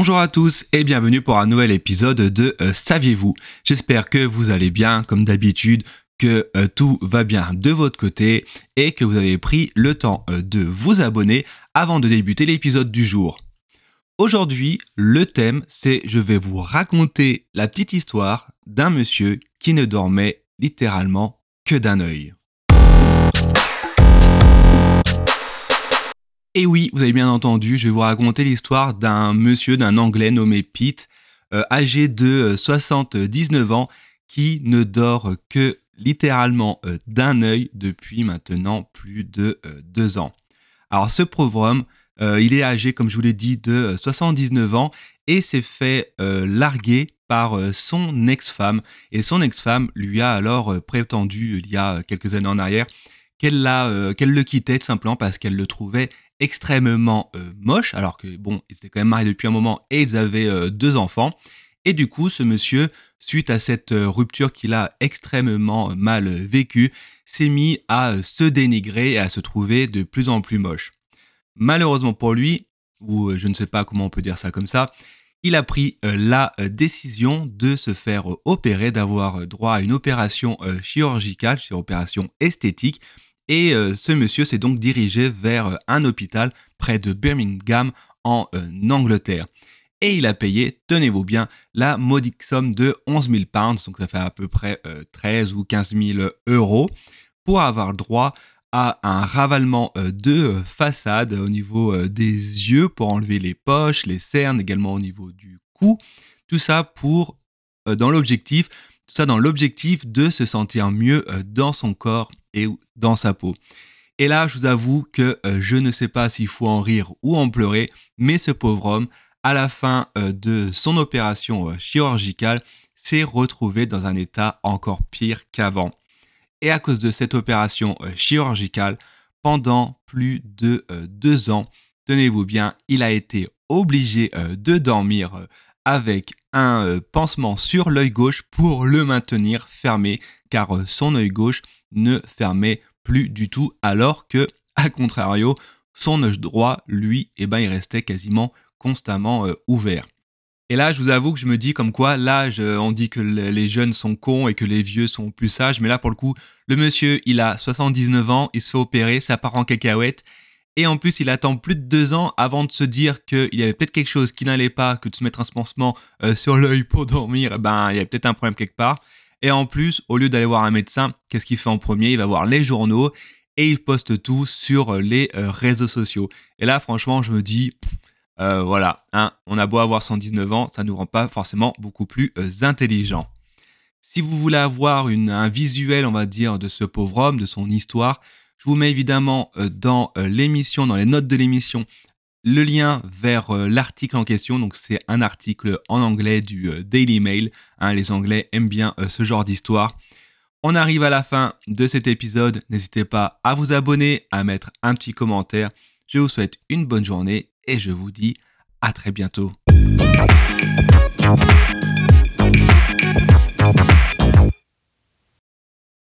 Bonjour à tous et bienvenue pour un nouvel épisode de euh, Saviez-vous? J'espère que vous allez bien comme d'habitude, que euh, tout va bien de votre côté et que vous avez pris le temps euh, de vous abonner avant de débuter l'épisode du jour. Aujourd'hui, le thème c'est je vais vous raconter la petite histoire d'un monsieur qui ne dormait littéralement que d'un œil. Et oui, vous avez bien entendu, je vais vous raconter l'histoire d'un monsieur, d'un Anglais nommé Pete, euh, âgé de 79 euh, ans, qui ne dort que littéralement euh, d'un œil depuis maintenant plus de deux ans. Alors ce pauvre homme, il est âgé, comme je vous l'ai dit, de 79 ans et s'est fait larguer par son ex-femme. Et son ex-femme lui a alors prétendu, il y a quelques années en arrière, qu'elle le quittait tout simplement parce qu'elle le trouvait extrêmement euh, moche, alors que bon, ils étaient quand même mariés depuis un moment et ils avaient euh, deux enfants. Et du coup, ce monsieur, suite à cette euh, rupture qu'il a extrêmement mal vécue, s'est mis à se dénigrer et à se trouver de plus en plus moche. Malheureusement pour lui, ou je ne sais pas comment on peut dire ça comme ça, il a pris la décision de se faire opérer, d'avoir droit à une opération chirurgicale, une opération esthétique, et euh, ce monsieur s'est donc dirigé vers euh, un hôpital près de Birmingham en euh, Angleterre. Et il a payé, tenez-vous bien, la modique somme de 11 000 pounds, donc ça fait à peu près 13 ou 15 000 euros, pour avoir droit à un ravalement de façade au niveau des yeux pour enlever les poches, les cernes, également au niveau du cou. Tout ça pour, dans l'objectif, tout ça dans l'objectif de se sentir mieux dans son corps et dans sa peau. Et là, je vous avoue que euh, je ne sais pas s'il faut en rire ou en pleurer, mais ce pauvre homme, à la fin euh, de son opération euh, chirurgicale, s'est retrouvé dans un état encore pire qu'avant. Et à cause de cette opération chirurgicale, pendant plus de deux ans, tenez-vous bien, il a été obligé de dormir avec un pansement sur l'œil gauche pour le maintenir fermé, car son œil gauche ne fermait plus du tout, alors que, à contrario, son œil droit, lui, eh ben, il restait quasiment constamment euh, ouvert. Et là, je vous avoue que je me dis comme quoi, là, on dit que les jeunes sont cons et que les vieux sont plus sages, mais là, pour le coup, le monsieur, il a 79 ans, il se fait opérer, ça part en cacahuète, et en plus, il attend plus de deux ans avant de se dire qu'il y avait peut-être quelque chose qui n'allait pas, que de se mettre un pansement euh, sur l'œil pour dormir, eh ben, il y avait peut-être un problème quelque part. Et en plus, au lieu d'aller voir un médecin, qu'est-ce qu'il fait en premier? Il va voir les journaux et il poste tout sur euh, les euh, réseaux sociaux. Et là, franchement, je me dis, voilà, hein, on a beau avoir 119 ans, ça ne nous rend pas forcément beaucoup plus intelligents. Si vous voulez avoir un visuel, on va dire, de ce pauvre homme, de son histoire, je vous mets évidemment dans l'émission, dans les notes de l'émission, le lien vers euh, l'article en question. Donc c'est un article en anglais du euh, Daily Mail. Hein, les Anglais aiment bien euh, ce genre d'histoire. On arrive à la fin de cet épisode. N'hésitez pas à vous abonner, à mettre un petit commentaire. Je vous souhaite une bonne journée et je vous dis à très bientôt.